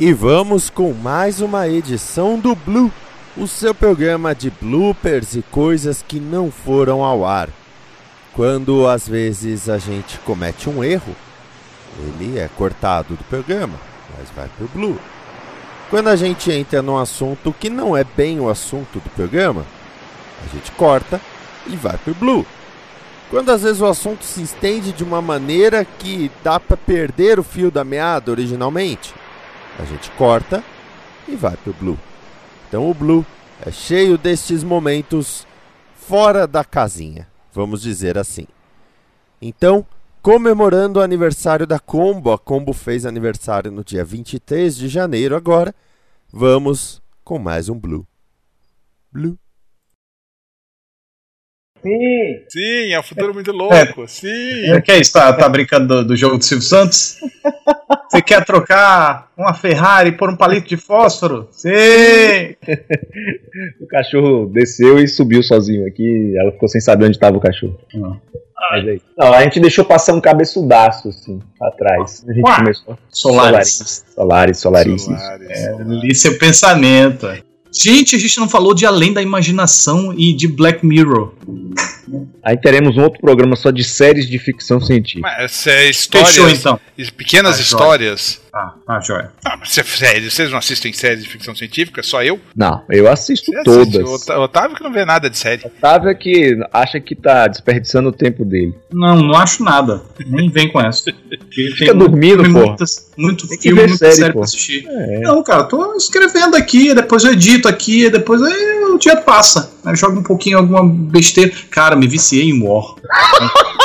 E vamos com mais uma edição do Blue, o seu programa de bloopers e coisas que não foram ao ar. Quando às vezes a gente comete um erro, ele é cortado do programa, mas vai pro Blue. Quando a gente entra num assunto que não é bem o assunto do programa, a gente corta e vai pro Blue. Quando às vezes o assunto se estende de uma maneira que dá para perder o fio da meada originalmente, a gente corta e vai pro Blue. Então o Blue é cheio destes momentos fora da casinha, vamos dizer assim. Então, comemorando o aniversário da Combo, a Combo fez aniversário no dia 23 de janeiro agora, vamos com mais um Blue. Blue. Sim. Sim, é um futuro muito louco. Sim. O que é isso? Tá, tá brincando do, do jogo do Silvio Santos? Você quer trocar uma Ferrari por um palito de fósforo? Sim! o cachorro desceu e subiu sozinho aqui. Ela ficou sem saber onde estava o cachorro. Mas aí. Não, a gente deixou passar um cabeçudaço assim atrás. A gente Uá, começou. Solaris. Solaris, Solaris. isso. Solaris. É, li seu pensamento. Gente, a gente não falou de Além da Imaginação e de Black Mirror. Aí teremos um outro programa só de séries de ficção científica. Mas é histórias, Fechou então. pequenas Ah, histórias. Ah, ah, joia. Ah, mas você, sério, vocês não assistem séries de ficção científica? Só eu? Não, eu assisto Você assiste. todas. O Otávio que não vê nada de série. Otávio é que acha que tá desperdiçando o tempo dele. Não, não acho nada. Nem vem com essa. Fica dormindo, pô. muitas- muito Tem que filme, ver muita série, série pô. pra assistir. É. Não, cara, tô escrevendo aqui, depois eu edito aqui, depois aí o dia passa. Aí jogo um pouquinho alguma besteira. Cara, me viciei em War.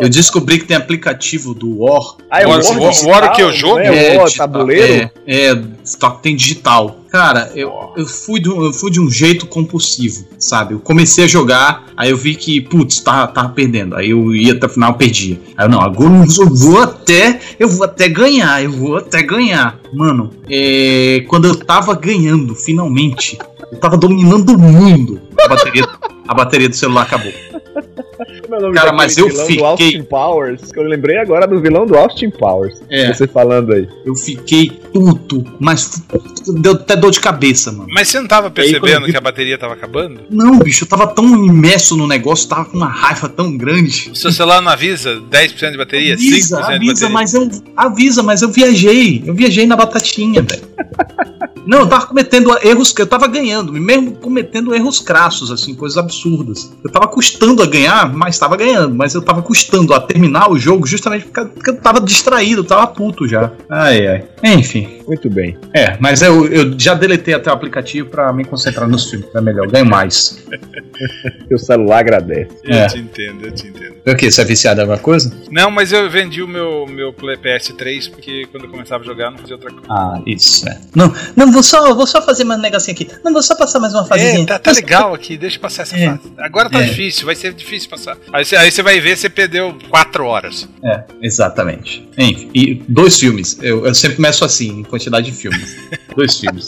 Eu descobri que tem aplicativo do War. Ah, é War- War War- digital, War o que, o jogo? não É, War, digital. tabuleiro? É, é, só que tem digital. Cara, eu, eu, fui de um, eu fui de um jeito compulsivo, sabe? Eu comecei a jogar, aí eu vi que, putz, tava, tava perdendo. Aí eu ia até o final, perdia. Aí eu, não, agora eu vou até, eu vou até ganhar, eu vou até ganhar. Mano, é, quando eu tava ganhando, finalmente, eu tava dominando o mundo, a bateria, a bateria do celular acabou. Cara, daquele mas eu vilão fiquei- Do Austin Powers, que eu lembrei agora do vilão do Austin Powers. É. Você falando aí. Eu fiquei puto, mas deu até dor de cabeça, mano. Mas você não tava aí, percebendo vi- que a bateria tava acabando? Não, bicho, eu tava tão imerso no negócio, tava com uma raiva tão grande. O seu celular não avisa 10% de bateria? 5% Avisa, de avisa, bateria? mas eu. Avisa, mas eu viajei. Eu viajei na batatinha, velho. Não, eu tava cometendo erros que eu tava ganhando, mesmo cometendo erros crassos, assim, coisas absurdas. Eu tava custando a ganhar, mas tava ganhando. Mas eu tava custando a terminar o jogo justamente porque eu tava distraído, eu tava puto já. Ai, ai. Enfim. Muito bem. É, mas eu, eu já deletei até o aplicativo pra me concentrar nos filmes, é melhor, eu ganho mais. Seu celular agradece. Eu É. te entendo, eu te entendo. O que? Você é viciado em alguma coisa? Não, mas eu vendi o meu, meu Play- PS3 porque quando eu começava a jogar eu não fazia outra coisa. Ah, isso, é. Não, não, vou só, vou só fazer mais um negocinho aqui. Não, vou só passar mais uma fasezinha. É, tá, tá legal aqui, deixa eu passar essa É. fase. Agora tá É. difícil, vai ser difícil passar. Aí você, aí você vai ver, você perdeu 4 horas. É, exatamente. Enfim, e dois filmes. Eu, eu sempre começo assim, em quantidade de filmes. dois filmes.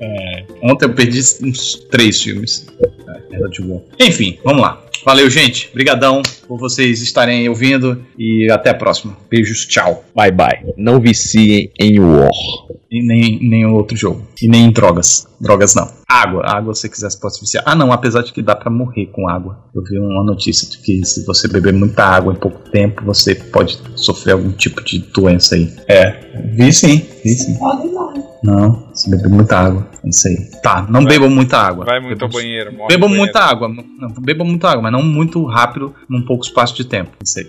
É, ontem eu perdi uns três filmes. É, era de bom. Enfim, vamos lá. Valeu, gente. Obrigadão por vocês estarem ouvindo e até a próxima. Beijos, tchau. Bye bye. Não viciem em War. E nem em nenhum outro jogo. E nem em drogas. Drogas não. Água. Água, se você quiser, você pode se viciar. Ah, não. Apesar de que dá pra morrer com água. Eu vi uma notícia de que se você beber muita água em pouco tempo, você pode sofrer algum tipo de doença aí. É. Vi sim. Vi sim. Não, você bebe muita água. É isso aí. Tá, não Vai- bebam muita água. Vai muito ao banheiro. morre Bebam no muita banheiro. água. Não, bebam muita água, mas não muito rápido, num pouco espaço de tempo. Isso aí.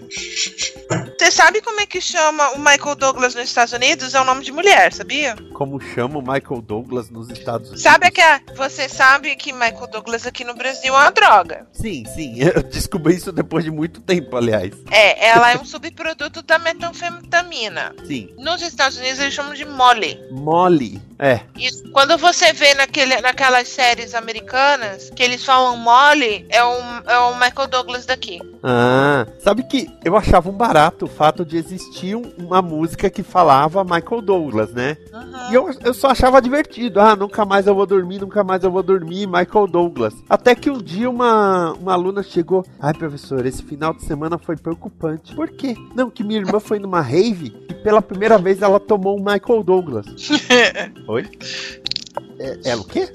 Você sabe como é que chama o Michael Douglas nos Estados Unidos? É o nome de mulher, sabia? Como chama o Michael Douglas nos Estados Unidos? Sabe que a, você sabe que Michael Douglas aqui no Brasil é uma droga. Sim, sim. Eu descobri isso depois de muito tempo, aliás. É, ela é um subproduto da metanfetamina. Sim. Nos Estados Unidos eles chamam de Molly. City. É. Isso. Quando você vê naquele, naquelas séries americanas que eles falam Molly, é o, é o Michael Douglas daqui. Ah, sabe que eu achava um barato o fato de existir um- uma música que falava Michael Douglas, né? Uhum. E eu, eu só achava divertido. Ah, nunca mais eu vou dormir, nunca mais eu vou dormir, Michael Douglas. Até que um dia uma, uma aluna chegou. Ai, professor, esse final de semana foi preocupante. Por quê? Não, que minha irmã foi numa rave e pela primeira vez ela tomou um Michael Douglas. Oi? É, ela o quê?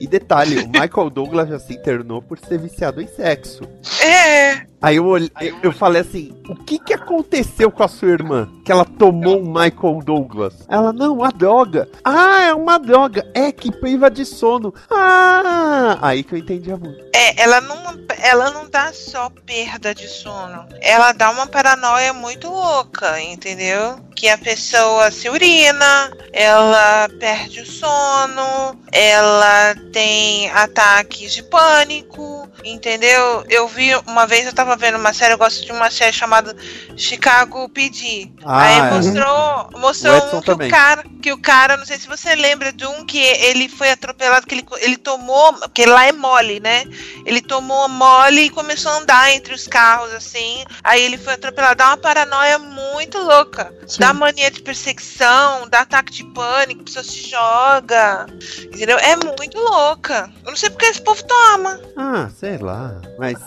E detalhe, o Michael Douglas já se internou por ser viciado em sexo. É, Aí eu, olhei- eu, eu falei assim: o que que aconteceu com a sua irmã? Que ela tomou um Michael Douglas? Ela, não, uma droga. Ah, é uma droga. É que priva de sono. Ah! Aí que eu entendi a música. é, ela não, ela não dá só perda de sono. Ela dá uma paranoia muito louca, entendeu? Que a pessoa se urina, ela perde o sono, ela tem ataques de pânico, entendeu? Eu vi uma vez, eu tava vendo uma série, eu gosto de uma série chamada Chicago PD. Ah, Aí é. mostrou, O mostrou um que também. o cara, que o cara, não sei se você lembra de um que ele foi atropelado, que ele, ele tomou, porque lá é mole, né? Ele tomou mole e começou a andar entre os carros, assim. Aí ele foi atropelado. Dá uma paranoia muito louca. Dá mania de perseguição, dá ataque de pânico, a pessoa se joga. Entendeu? É muito louca. Eu não sei porque esse povo toma. Ah, sei lá. Mas.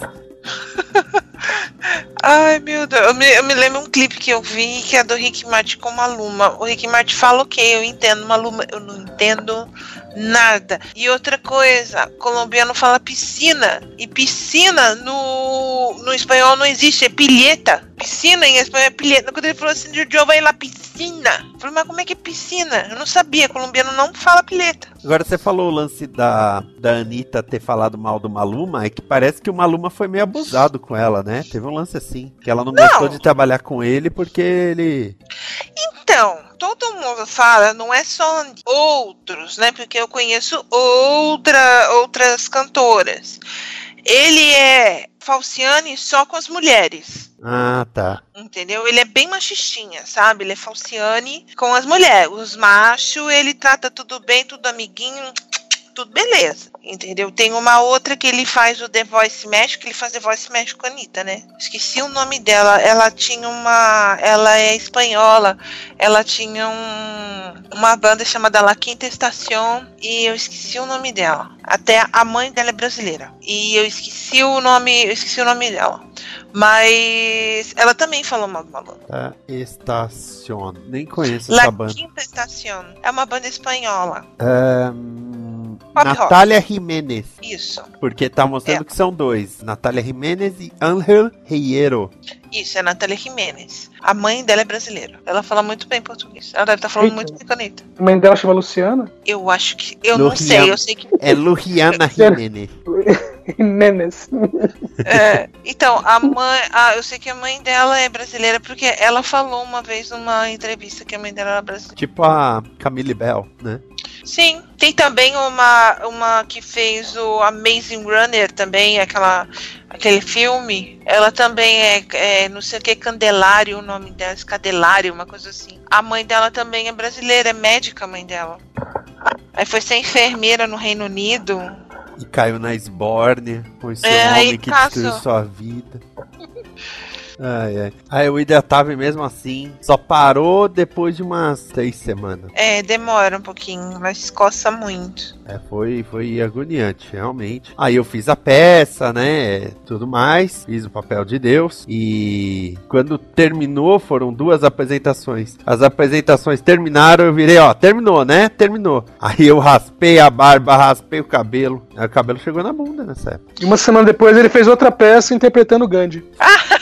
Ai, meu Deus. Eu me, eu me lembro um clipe que eu vi que é do Rick Martin com Maluma. O Rick Martin fala o quê? Eu entendo Maluma. Eu não entendo nada. E outra coisa, colombiano fala piscina. E piscina no, no espanhol não existe, é pilheta. Piscina em espanhol é pilheta. Quando ele falou assim, eu vai lá piscina. Eu falei, mas como é que é piscina? Eu não sabia, colombiano não fala pilheta. Agora você falou o lance da, da Anitta ter falado mal do Maluma, é que parece que o Maluma foi meio abusado com ela, né? Teve um lance assim, que ela não, Não. gostou de trabalhar com ele porque ele. Então, todo mundo fala, não é só outros, né? Porque eu conheço outra, outras cantoras. Ele é falciane só com as mulheres. Ah, tá. Entendeu? Ele é bem machistinha, sabe? Ele é falciane com as mulheres. Os machos, ele trata tudo bem, tudo amiguinho, tudo beleza. Entendeu? Tem uma outra que ele faz o The Voice México, ele faz The Voice México com a Anitta, né? Esqueci o nome dela. Ela tinha uma. Ela é espanhola. Ela tinha um, uma banda chamada La Quinta Estación e eu esqueci o nome dela. Até a mãe dela é brasileira. E eu esqueci o nome. Eu esqueci o nome dela. Mas ela também falou mal do Maluma. Tá. Estacion. Nem conheço La essa banda. Quinta Estación é uma banda espanhola. Ahn, Pop Natália Jiménez. Isso. Porque tá mostrando É. que são dois. Natália Jiménez e Ángel Riero. Isso, é Natália Jiménez. A mãe dela é brasileira. Ela fala muito bem português. Ela deve estar falando Eita. muito bem caneta. A mãe dela chama Luciana? Eu acho que. Eu não sei, eu sei que. É Luciana Jiménez. Nenes. É, então, a mãe. a- eu sei que a mãe dela é brasileira, porque ela falou uma vez numa entrevista que a mãe dela era brasileira. Tipo a Camille Bell, né? Sim. Tem também uma, uma que fez o Amazing Runner também, aquela, aquele filme. Ela também é, é não sei o que, Candelário, o nome dela, Escadelário, uma coisa assim. A mãe dela também é brasileira, é médica a mãe dela. Aí foi ser enfermeira no Reino Unido. E caiu na Sborne, com esse É, homem que caçou. destruiu sua vida. Ai, ai. Aí o Ida tava mesmo assim, só parou depois de umas três semanas. É, demora um pouquinho, mas coça muito. É, foi, foi agoniante, realmente. Aí eu fiz a peça, né? Tudo mais. Fiz o papel de Deus. E quando terminou, foram duas apresentações. As apresentações terminaram, eu virei, ó, terminou, né? Terminou. Aí eu raspei a barba, raspei o cabelo. Aí o cabelo chegou na bunda nessa época. E uma semana depois ele fez outra peça interpretando Gandhi.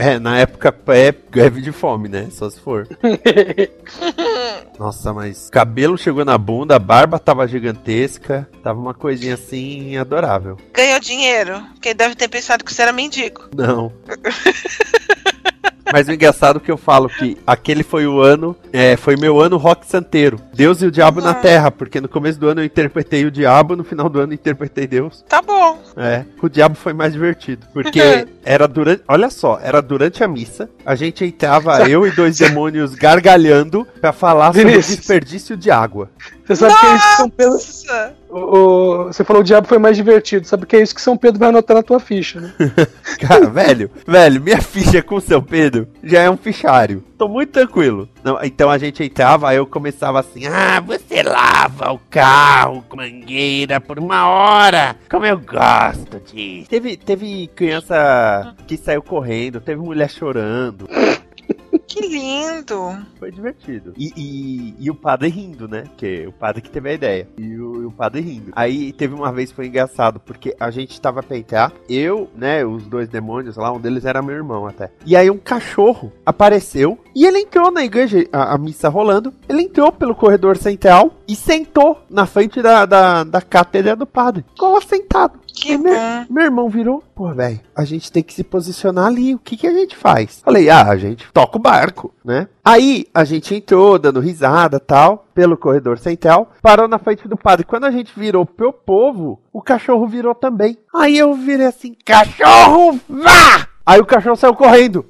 É, na época é greve de fome, né? Só se for. Nossa, mas cabelo chegou na bunda, a barba tava gigantesca, tava uma coisinha assim adorável. Ganhou dinheiro? Porque deve ter pensado que você era mendigo. Não. Mas o engraçado é que eu falo que aquele foi o ano, é, foi meu ano rock santeiro. Deus e o diabo na Ah. terra, porque no começo do ano eu interpretei o diabo, no final do ano eu interpretei Deus. Tá bom. É, o diabo foi mais divertido, porque era durante, olha só, era durante a missa, a gente entrava eu e dois demônios gargalhando pra falar sobre o Vinícius. desperdício de água. Você sabe que isso que São Pedro. O- o- você falou o diabo foi mais divertido. Sabe que é isso que São Pedro vai anotar na tua ficha, né? Cara, velho, velho, minha ficha com o seu Pedro já é um fichário. Tô muito tranquilo. Não, então a gente entrava, aí eu começava assim: Ah, você lava o carro com mangueira por uma hora. Como eu gosto disso. Teve, teve criança que saiu correndo, teve mulher chorando. Que lindo! Foi divertido. E, e, e o padre rindo, né? Que o padre que teve a ideia. E o, e o padre rindo. Aí teve uma vez foi engraçado, porque a gente tava pra entrar, eu, né, os dois demônios lá, um deles era meu irmão até. E aí um cachorro apareceu e ele entrou na igreja, a, a missa rolando. Ele entrou pelo corredor central e sentou na frente da, da, da cátedra do padre. Ficou lá sentado. Que meu, meu irmão virou, pô, velho, a gente tem que se posicionar ali. O que que a gente faz? Falei, ah, a gente toca o barco, né? Aí a gente entrou, dando risada tal, pelo corredor central, parou na frente do padre. Quando a gente virou pro povo, o cachorro virou também. Aí eu virei assim, cachorro, vá! Aí o cachorro saiu correndo.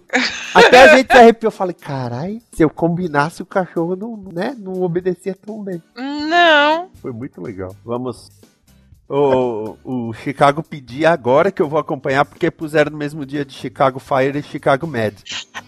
Até a gente se arrepiou. Eu falei, carai, se eu combinasse, o cachorro não, né, não obedecia tão bem. Não. Foi muito legal. Vamos. O, o Chicago pedir agora que eu vou acompanhar, porque puseram no mesmo dia de Chicago Fire e Chicago Med.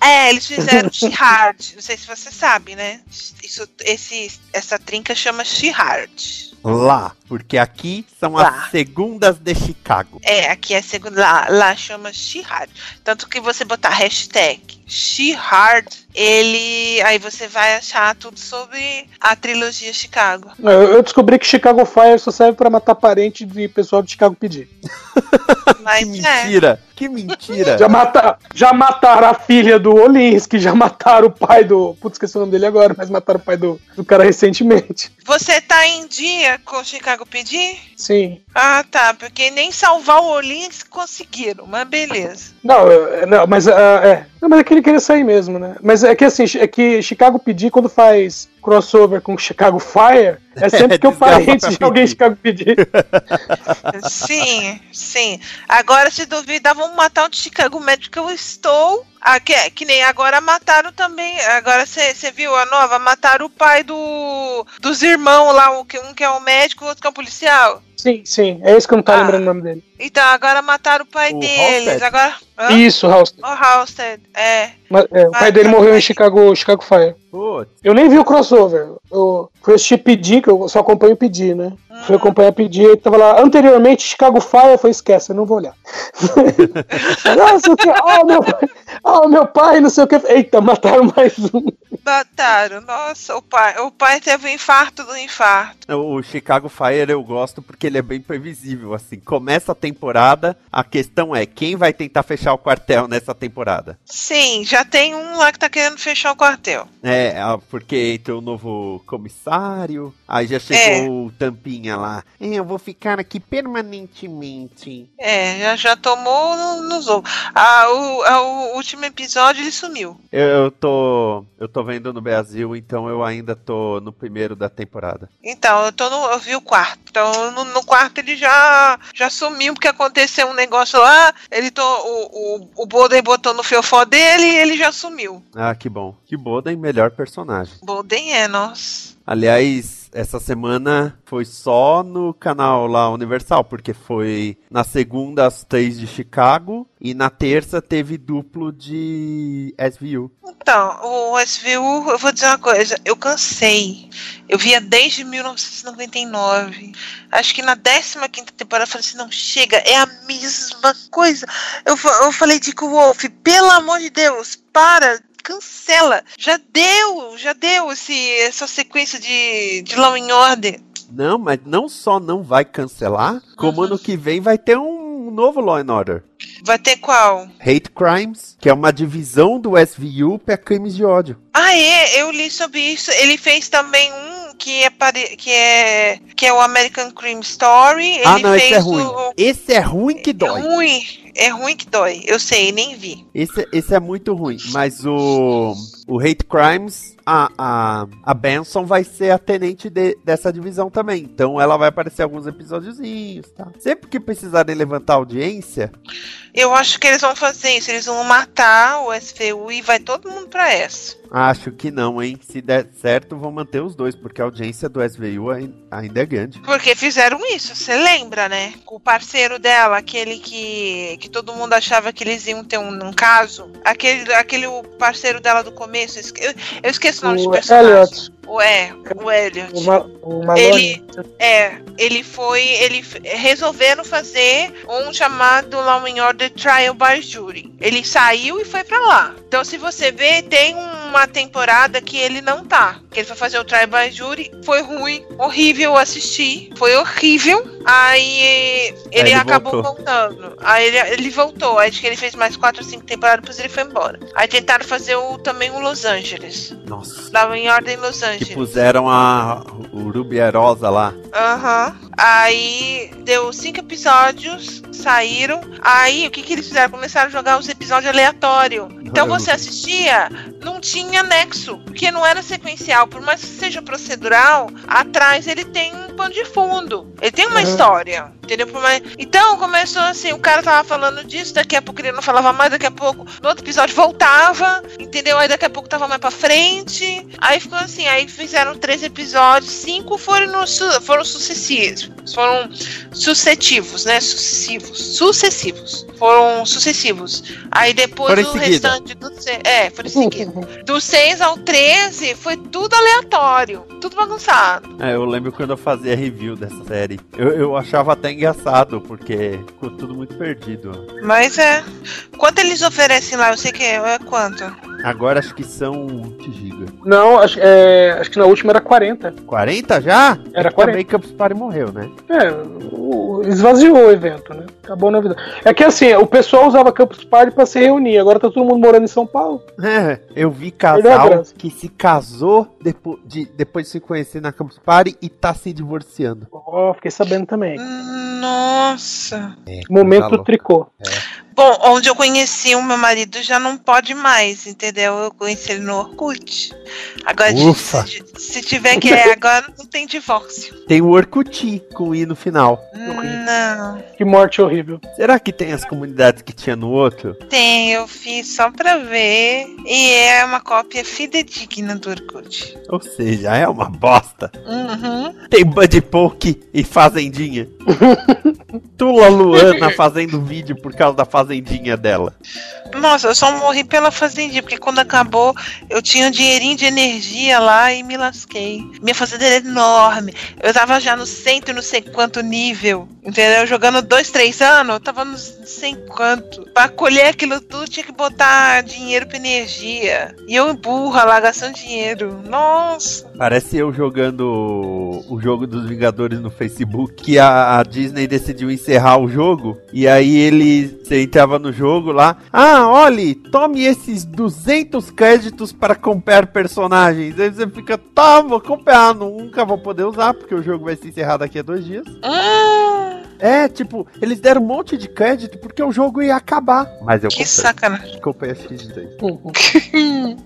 É, eles fizeram She-Hard. Não sei se você sabe, né? Isso, esse, essa trinca chama She-Hard. Lá, porque aqui são Lá. as segundas de Chicago. É, aqui é a segunda. Lá, lá chama She-Hard. Tanto que você botar hashtag She-Hard, ele. Aí você vai achar tudo sobre a trilogia Chicago. Eu, descobri que Chicago Fire só serve pra matar parente de pessoal de Chicago pedir. Mas Que é. Que mentira! Já, mata, já mataram a filha do Olinsky, já mataram o pai do. Putz, esqueci o nome dele agora, mas mataram o pai do, do cara recentemente. Você tá em dia com Chicago PD? Sim. Ah, tá. Porque nem salvar o Olins conseguiram, mas beleza. Não, é- não mas ah, é. Não, mas é que ele queria sair mesmo, né? Mas é que assim, é que Chicago pedir quando faz crossover com Chicago Fire, é sempre que o parente de alguém. Chicago pedir. Sim, sim. Agora, se duvidar, vamos matar um de Chicago eu estou. Ah, que, é- que nem agora mataram também. Agora você viu a nova? Mataram o pai do dos irmãos lá, o que- um que é um médico, o outro que é um policial. Sim, sim. É esse que eu não tá Ah. lembrando o nome dele. Então, agora mataram o pai O deles. Halstead? Agora. Hã? Isso, Halstead. O Halstead, é. Mas, é, o pai Mas- dele morreu em mas- Chicago, Chicago Fire. Putz, Eu nem vi o crossover. Eu fui assistir Pedir, que eu só acompanho Pedir, né? Fui acompanhar Pedir e tava lá. Anteriormente, Chicago Fire, foi esquece, eu não vou olhar. Nossa, o que? Ah, meu pai. Ah, meu pai, não sei o que. Eita, mataram mais um. Mataram. Nossa, o pai, o pai teve um infarto do infarto. o Chicago Fire eu gosto porque ele é bem previsível, assim. Começa a temporada, a questão é quem vai tentar fechar o quartel nessa temporada. Sim, já tem um lá que tá querendo fechar o quartel. É, porque entrou o novo comissário, aí já chegou o Tampinha lá. É, eu vou ficar aqui permanentemente. É, já, já tomou no- nos ovos. Ah, o, o último episódio ele sumiu. Eu, eu tô. Eu tô vendo no Brasil, então eu ainda tô no primeiro da temporada. Então, eu tô no. Eu vi o quarto. Então, no, no quarto ele já, já sumiu, porque aconteceu um negócio lá. Ele to, o, o, o Boden botou no fiofó dele e ele já sumiu. Ah, que bom. Que Boden, melhor personagem. Boden é, nossa. Aliás, essa semana foi só no canal lá Universal, porque foi na segunda às três de Chicago e na terça teve duplo de SVU. Então, o SVU, eu vou dizer uma coisa, eu cansei. Eu via desde 1999. Acho que na 15 temporada eu falei assim: não, chega, é a mesma coisa. Eu, eu falei, Dick Wolf, pelo amor de Deus, para, cancela. Já deu, já deu esse, essa sequência de, de Law and Order. Não, mas não só não vai cancelar, como ano que vem vai ter um novo Law and Order. Vai ter qual? Hate Crimes, que é uma divisão do SVU para crimes de ódio. Ah, é, eu li sobre isso. Ele fez também um que é, pare- que é, que é o American Crime Story. Ele ah, não, fez esse é ruim. O... Esse é ruim que É dói. ruim, é ruim que dói. Eu sei, nem vi. Esse, esse é muito ruim. Mas o, o Hate Crimes, a, a, a Benson vai ser a tenente de- dessa divisão também. Então ela vai aparecer alguns episódiozinhos, tá? Sempre que precisarem levantar audiência, Eu acho que eles vão fazer isso. Eles vão matar o SVU e vai todo mundo pra essa. acho que não, hein? Se der certo, vão manter os dois, porque a audiência do SVU ai- ainda é grande. Porque fizeram isso, você lembra, né? O parceiro dela, aquele que, que todo mundo achava que eles iam ter um, um caso. Aquele, aquele parceiro dela do começo. eu Eu, esqueci o nome de O personagem. Elliot, O, é, o Elliot. o, Ma o Malone. Ele, é, ele foi, ele resolveram fazer um chamado Law and Order Trial by Jury. Ele saiu e foi pra lá. Então, se você ver, tem uma temporada que ele não tá. Que ele foi fazer o Trial by Jury, foi ruim, horrível assistir, foi horrível. Aí ele, ele acabou voltou. voltando. Aí ele, ele voltou. Aí acho que ele fez mais quatro ou cinco temporadas, depois ele foi embora. Aí tentaram fazer o, também o Los Angeles. Nossa. Law and Order em Los Que puseram a o Rubierosa lá. Aham. Aí deu cinco episódios, saíram. Aí o que, que eles fizeram? Começaram a jogar os episódios aleatórios. Então você assistia, não tinha nexo, porque não era sequencial. Por mais que seja procedural, atrás ele tem um pano de fundo. Ele tem uma Uhum. história. Entendeu? Por mais- Então começou assim, o cara tava falando disso, daqui a pouco ele não falava mais, daqui a pouco no outro episódio voltava, entendeu? Aí daqui a pouco tava mais pra frente. Aí ficou assim, aí fizeram três episódios, cinco foram, no su- foram sucessivos. Foram sucessivos, né? Sucessivos. Sucessivos. Foram sucessivos. Aí depois o seguida. restante do É, foram em seguida. Do 6 ao 13 foi tudo aleatório. Tudo bagunçado. É, eu lembro quando eu fazia review dessa série. Eu, eu achava até engraçado, porque ficou tudo muito perdido. Mas é. Quanto eles oferecem lá? Eu sei que é, é quanto? Agora acho que são 20 GB. Não, acho, é, acho que na última era 40. 40 já? Era É que a 40. Campus Party morreu, né? É, o- esvaziou o evento, né? Acabou a novidade. É que assim, o pessoal usava Campus Party pra se reunir, agora tá todo mundo morando em São Paulo. É, eu vi a casal que se casou depo de, depois de se conhecer na Campus Party e tá se divorciando. Ó, fiquei sabendo também. Nossa. É, Momento coisa louca. Bom, onde eu conheci o meu marido já não pode mais, entendeu? Eu conheci ele no Orkut. Agora, Ufa. se, se tiver que é agora, não tem divórcio. Tem o Orkut com i no final. Não. Que morte horrível. Será que tem as comunidades que tinha no outro? Tem, eu fiz só pra ver. E é uma cópia fidedigna do Orkut. Ou seja, é uma bosta. Uhum. Tem Buddy Poke e Fazendinha. Tula Luana fazendo vídeo por causa da fazendinha dela. Nossa, eu só morri pela fazendinha, porque quando acabou, eu tinha um dinheirinho de energia lá e me lasquei. Minha fazenda era enorme. Eu tava já no cento e não sei quanto nível. Entendeu? Jogando dois, três anos, eu tava no sei quanto. Pra colher aquilo tudo, tinha que botar dinheiro pra energia. E eu burra lá, gastando dinheiro. Nossa. Parece eu jogando o jogo dos Vingadores no Facebook, que a, a Disney decidiu encerrar o jogo, e aí ele, entrava no jogo lá, ah, olhe, tome esses 200 créditos para comprar personagens. Aí você fica, tá, vou comprar, nunca vou poder usar, porque o jogo vai se encerrar daqui a dois dias. Hum, É, tipo, eles deram um monte de crédito porque o jogo ia acabar. Mas eu que comprei, sacanagem. comprei a X2.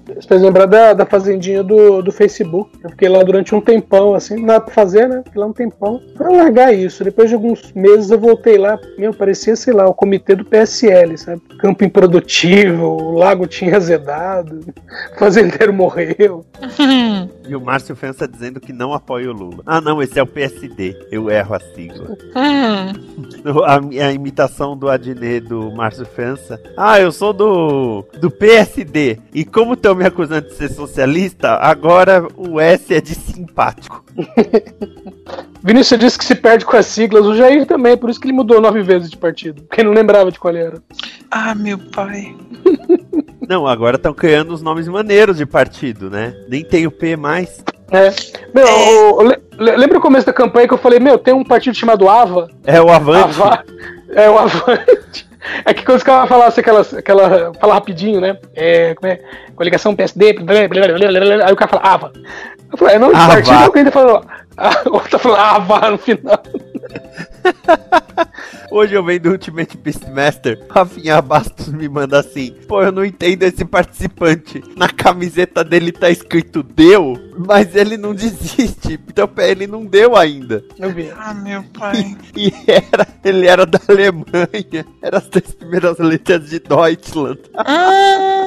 Você fez lembrar da, da fazendinha do, do Facebook. Eu fiquei lá durante um tempão, assim, nada pra fazer, né? Fiquei lá um tempão. Pra largar isso. Depois de alguns meses eu voltei lá. Meu, parecia, sei lá, o comitê do PSL, sabe? Campo improdutivo, o lago tinha azedado, o fazendeiro morreu. E o Márcio Fença dizendo que não apoia o Lula. Ah, não, esse é o PSD. Eu erro a sigla. A, a imitação do Adnet do Márcio Fença. Ah, eu sou do, do PSD. E como estão me acusando de ser socialista, agora o S é de simpático. Vinícius disse que se perde com as siglas, o Jair também, por isso que ele mudou nove vezes de partido. Porque não lembrava de qual era. Ah, meu pai. Não, agora estão criando os nomes maneiros de partido, né? Nem tem o P mais. É. Meu, É. lembra o começo da campanha que eu falei, meu, tem um partido chamado AVA? É o Avante. Ava- É o Avante. É que quando os caras falassem aquela, aquela. Fala rapidinho, né? É, como é? Coligação PSD, blá, blá, blá, blá, blá, aí o cara fala Ava. Eu falei, é nome de Ava. partido, alguém ainda falou. Ah, o outro falou Ava no final. Hoje eu venho do Ultimate Beastmaster. Rafinha Bastos me manda assim: Pô, eu não entendo esse participante. Na camiseta dele tá escrito deu, mas ele não desiste. Então ele não deu ainda. Eu vi. Ah, meu pai. E era, ele era da Alemanha. Era as três primeiras letras de Deutschland. Ah,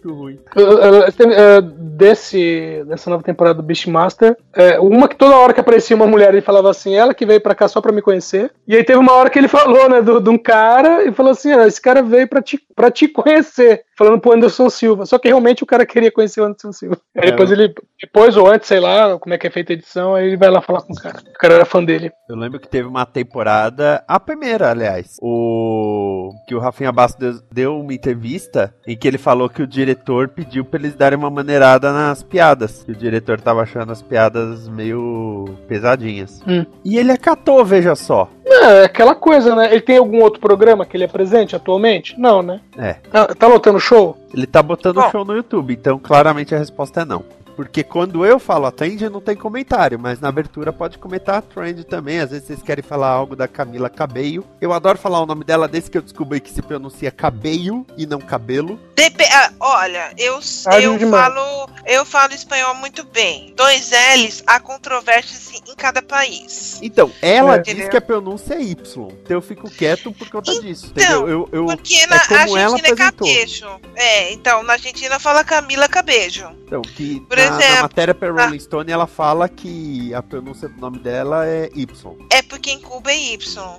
Que ruim. Uh, desse, dessa nova temporada do Beastmaster, é, uma que toda hora que aparecia uma mulher ele falava assim, ela que veio pra cá só pra me conhecer. E aí teve uma hora que ele falou, né, de um cara e falou assim: ah, esse cara veio pra te, pra te conhecer. Falando pro Anderson Silva. Só que realmente o cara queria conhecer o Anderson Silva. Aí É, depois ele, depois ou antes, sei lá, como é que é feita a edição, aí ele vai lá falar com o cara. O cara era fã dele. Eu lembro que teve uma temporada, a primeira, aliás, o que o Rafinha Bastos deu- deu uma entrevista em que ele falou que o diretor pediu pra eles darem uma maneirada nas piadas. Que o diretor tava achando as piadas meio pesadinhas. Hum. E ele acatou, veja só. É, aquela coisa, né? Ele tem algum outro programa que ele é presente atualmente? Não, né? É. Tá, tá lotando show? Ele tá botando Bom. show no YouTube, então claramente a resposta é não. Porque quando eu falo a trend, não tem comentário, mas na abertura pode comentar a trend também. Às vezes vocês querem falar algo da Camila Cabello. Eu adoro falar o nome dela desde que eu descobri que se pronuncia Cabello e não Cabelo. Depe- ah, olha, eu, Ah, eu demais. falo eu falo espanhol muito bem. Dois L's, há controvérsias em cada país. Então, ela É. diz que a pronúncia é Y. Então eu fico quieto por conta disso. Entendeu? Eu, eu, Porque na como ela Argentina é cabejo. É, então, na Argentina fala Camila Cabejo. então, que Por na, na exemplo, matéria para a- Rolling Stone ela fala que a pronúncia do nome dela é Y. É porque em Cuba é Y.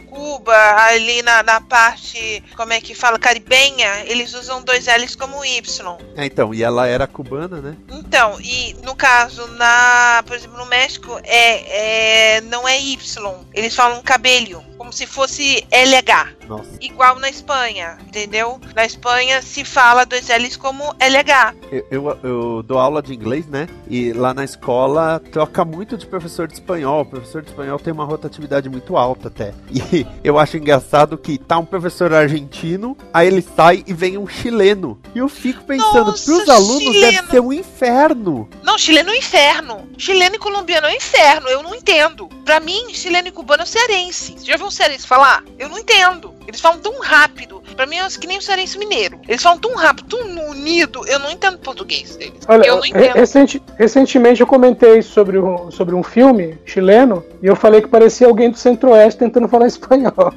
Cuba, ali na, na parte, como é que fala, caribenha, eles usam dois L's como Y. É, então, e ela era cubana, né? Então, e no caso, na, por exemplo, no México, é, é não é Y. Eles falam cabelho, como se fosse LH. Nossa. Igual na Espanha, entendeu? Na Espanha se fala dois L's como LH. Eu, eu, eu dou aula de inglês, né? E lá na escola troca muito de professor de espanhol. O professor de espanhol tem uma rotatividade muito alta até. E eu acho engraçado que tá um professor argentino, aí ele sai e vem um chileno. E eu fico pensando, Nossa, pros alunos deve chileno. ser um inferno. Não, chileno é um inferno. Chileno e colombiano é um inferno. Eu não entendo. Pra mim, chileno e cubano é cearense. Já viu um cearense falar? Eu não entendo. Eles falam tão rápido. Pra mim, é que nem o cearense mineiro. Eles falam tão rápido, tão unido. Eu não entendo português deles. Olha, eu não entendo. recente- recentemente eu comentei sobre, sobre um filme chileno e eu falei que parecia alguém do Centro-Oeste tentando falar espanhol.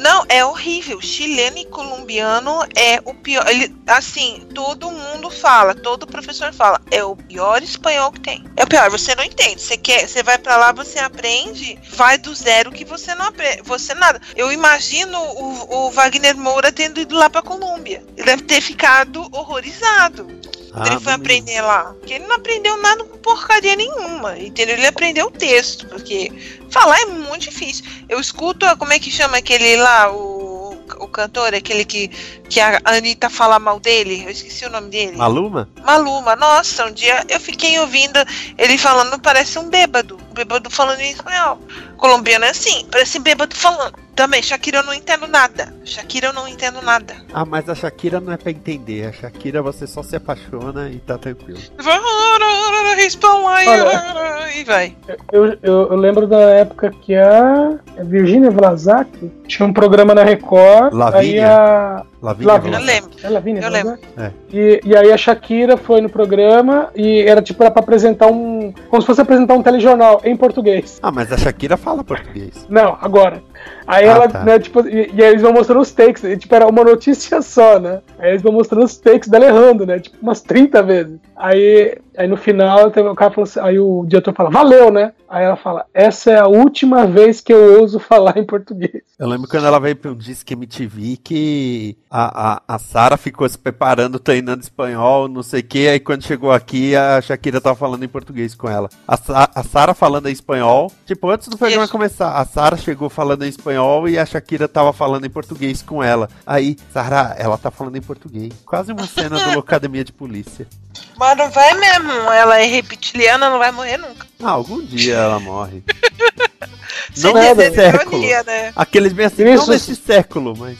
Não, é horrível. Chileno e colombiano é o pior. Ele, assim, todo mundo fala, todo professor fala. É o pior espanhol que tem. É o pior, você não entende. Você quer, você vai pra lá, você aprende, vai do zero que você não aprende. Você nada. Eu imagino o, o Wagner Moura tendo ido lá pra Colômbia. Ele deve ter ficado horrorizado. Quando ele foi Ah, aprender lá. Porque ele não aprendeu nada com porcaria nenhuma. Entendeu? Ele aprendeu o texto. Porque falar é muito difícil. Eu escuto, como é que chama aquele lá, o cantor, aquele que, que a Anitta fala mal dele. Eu esqueci o nome dele. Maluma? Maluma. Nossa, um dia eu fiquei ouvindo ele falando, parece um bêbado. Um bêbado falando em espanhol. Colombiano é assim, parece bêbado falando. Também, Shakira eu não entendo nada. Shakira eu não entendo nada. Ah, mas a Shakira não é pra entender. A Shakira você só se apaixona e tá tranquilo. E vai. Eu, eu, eu lembro da época que a Virginia Vlasak tinha um programa na Record. Aí Lavínia. a. Lavínia Lavínia. Eu lembro. É Lavínia Eu Vlasak? É. E, e aí a Shakira foi no programa e era tipo era pra apresentar um. Como se fosse apresentar um telejornal em português. Ah, mas a Shakira fala português. Não, agora. Aí Ah, ela, tá. né, tipo, e, e aí eles vão mostrando os takes, e, tipo, era uma notícia só, né? Aí eles vão mostrando os takes dela errando, né? Tipo, umas 30 vezes. Aí, aí no final, o cara falou assim, aí o diretor fala, valeu, né? Aí ela fala, essa é a última vez que eu ouso falar em português. Eu lembro quando ela veio pra um Disque MTV que a, a, a Sara ficou se preparando, treinando espanhol, não sei o que, aí quando chegou aqui a Shakira tava falando em português com ela. A, a Sara falando em espanhol, tipo, antes do programa Isso. começar, a Sara chegou falando em espanhol e a Shakira tava falando em português com ela. Aí, Sara, ela tá falando em português. Quase uma cena do Locademia de Polícia. Mas não vai mesmo. Ela é reptiliana, não vai morrer nunca. Ah, algum dia ela morre. Não não nada. nesse século. Ironia, né? Aqueles bem assim, Isso. não nesse século, mas.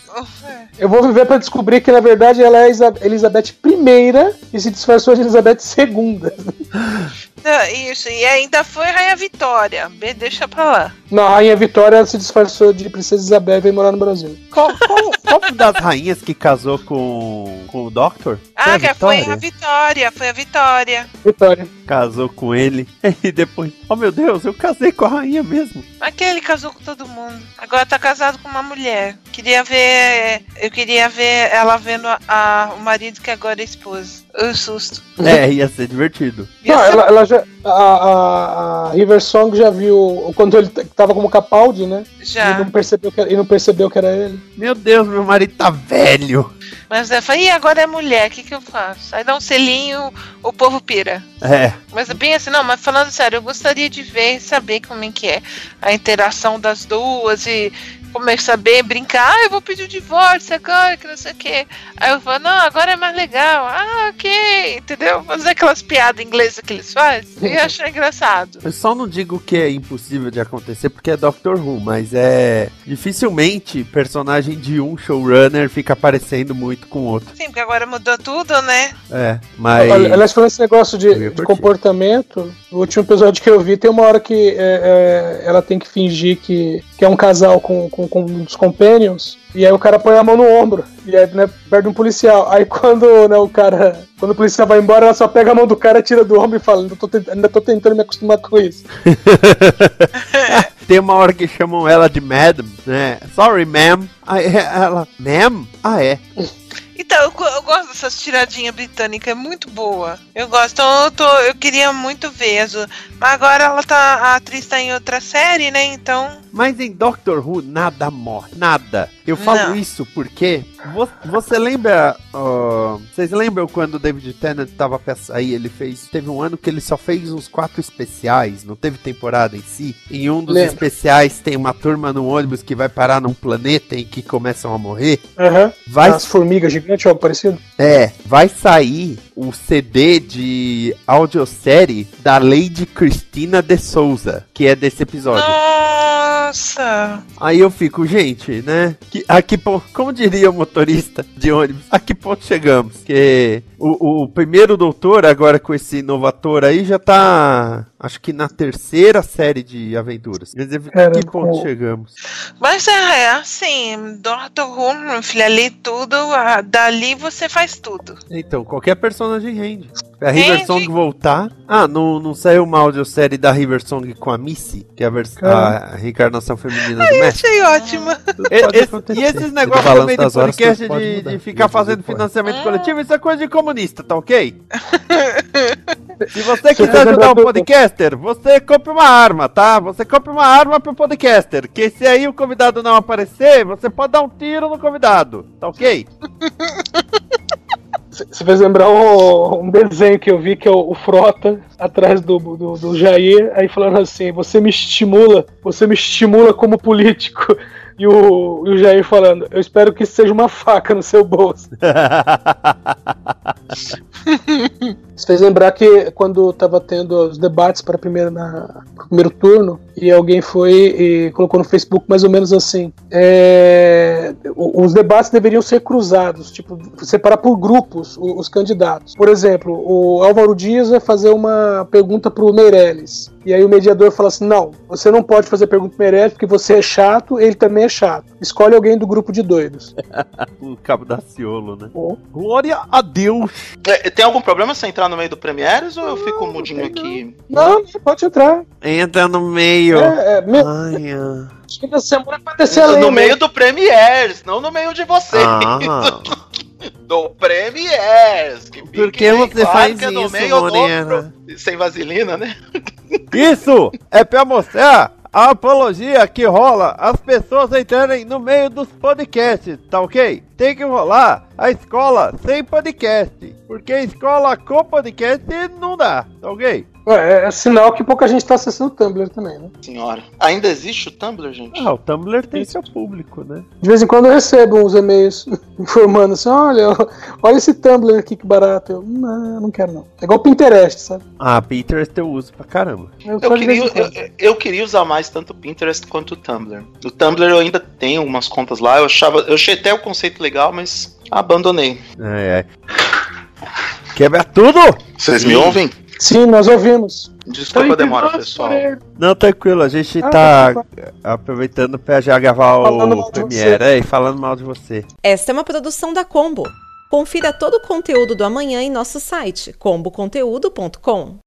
Eu vou viver pra descobrir que, na verdade, ela é a Elizabeth I e se disfarçou de Elizabeth II. Não, isso, e ainda foi Rainha Vitória. Bem, deixa pra lá. Não, a Rainha Vitória se disfarçou de Princesa Isabel e veio morar no Brasil. Qual, qual, qual das rainhas que casou com, com o Doctor? Ah, a que foi a? Vitória, foi a Vitória. Vitória. Casou com ele. E depois, oh meu Deus, eu casei com a rainha mesmo. Aquele casou com todo mundo. Agora tá casado com uma mulher. Queria ver. Eu queria ver ela vendo a- a- o marido que agora é esposa. Eu susto. É, ia ser divertido. Ia Não, ser- ela, ela já. A, a, a River Song já viu quando ele tava como Capaldi, né? E Já. não percebeu que, e não percebeu que era ele. Meu Deus, meu marido tá velho. Mas ela fala, e agora é mulher, o que, que eu faço? Aí dá um selinho, o povo pira. É, Mas é bem assim, não, mas falando sério, eu gostaria de ver e saber como é que é a interação das duas e como que saber brincar, ah, eu vou pedir o divórcio agora, que não sei o quê. Aí eu falo, não, agora é mais legal. Ah, ok, entendeu? Fazer aquelas piadas inglesas que eles fazem e achar engraçado. eu só não digo que é impossível de acontecer porque é Doctor Who, mas é. Dificilmente personagem de um showrunner fica aparecendo muito com o outro. Sim, porque agora mudou tudo, né? É, mas. Aliás, falando esse negócio de, de comportamento, no último episódio que eu vi, tem uma hora que é, é, ela tem que fingir que, que é um casal com, com, com um dos companions, e aí o cara põe a mão no ombro, e aí, né, perde um policial. Aí quando né, o cara. Quando o policial vai embora, ela só pega a mão do cara, tira do ombro e fala, ainda tô, tent- ainda tô tentando me acostumar com isso. Tem uma hora que chamam ela de Madam, né? Sorry, ma'am. Aí ela, ma'am? Ah, é. Então, gosto dessas tiradinhas britânicas, é muito boa. Eu gosto, então eu, tô, eu queria muito ver. Mas agora ela tá. A atriz tá em outra série, né? Então. Mas em Doctor Who nada morre, nada. Eu falo Não. isso porque vo- você lembra, ó, vocês lembram quando o David Tennant tava sair, ele fez, teve um ano que ele só fez uns quatro especiais, não teve temporada em si. Em um dos Lembro. especiais tem uma turma no ônibus que vai parar num planeta em que começam a morrer. Aham. Vai As formigas gigantes, algo parecido. É, vai sair o CD de audiosérie da Lady Cristina de Souza, que é desse episódio. Nossa! Aí eu fico, gente, né? Que, a que ponto, como diria o motorista de ônibus, a que ponto chegamos? Que o, o primeiro doutor, agora com esse novo ator aí, já tá, acho que na terceira série de aventuras. Quer dizer, a Cara, que ponto chegamos? Mas é, é assim, Doctor Who, meu filho, ali tudo, ah, dali você faz tudo. Então, qualquer personagem rende. A Rende. River Song voltar. Ah, não, não saiu uma audiosérie da River Song com a Missy, que é a, vers- a reencarnação feminina do mestre? Achei ótima. E- esse- acontecer. e esses negócios também de das horas, podcast de, mudar. de ficar fazendo financiamento coletivo, isso é coisa de comunista, tá ok? Se você quiser ajudar um podcaster, você compre uma arma, tá? Você compre uma arma pro podcaster. Que se aí o convidado não aparecer, você pode dar um tiro no convidado, tá ok? Você fez lembrar um, um desenho que eu vi que é o, o Frota atrás do, do, do Jair, aí falando assim: Você me estimula, você me estimula como político. E o, e o Jair falando: Eu espero que isso seja uma faca no seu bolso. Isso fez lembrar que quando tava tendo os debates para primeiro na pro primeiro turno e alguém foi e colocou no Facebook mais ou menos assim: é, o- os debates deveriam ser cruzados, tipo separar por grupos o- os candidatos. Por exemplo, o Álvaro Dias vai fazer uma pergunta pro Meirelles. E aí o mediador fala assim: não, você não pode fazer pergunta pro Meirelles porque você é chato, ele também é chato. Escolhe alguém do grupo de doidos. o cabo da Ciolo, né? Bom. Glória a Deus! É, Tem algum problema se eu entrar no meio do Premieres ou eu fico mudinho aqui? Não, pode entrar. Entra no meio. É, é, meu, Ai, ah. Chega a semana pra descer No meio do Premieres, não no meio de vocês. Ah. Do Premieres. Que Por que você faz que é no isso, meio do Morena? pro- Sem vaselina, né? Isso é pra mostrar a apologia que rola as pessoas entrarem no meio dos podcasts, tá ok? Tem que rolar a escola sem podcast, porque escola com podcast não dá, tá ok? É, é sinal que pouca gente tá acessando o Tumblr também, né? Senhora. Ainda existe o Tumblr, gente? Ah, o Tumblr tem seu público, né? De vez em quando eu recebo uns e-mails informando assim, olha, olha esse Tumblr aqui que barato. Eu, não, eu não quero não. É igual o Pinterest, sabe? Ah, Pinterest eu uso pra caramba. Eu vez queria, eu, eu queria usar mais tanto o Pinterest quanto o Tumblr. O Tumblr eu ainda tenho umas contas lá, eu achava. Eu achei até o conceito legal, mas abandonei. É, é. Quebra tudo! Vocês me ouvem? Sim, nós ouvimos. Desculpa a demora, pessoal. Não, tranquilo, a gente Ah, tá tá aproveitando pra já gravar o Premiere é, e falando mal de você. Esta é uma produção da Combo. Confira todo o conteúdo do amanhã em nosso site comboconteúdo.com.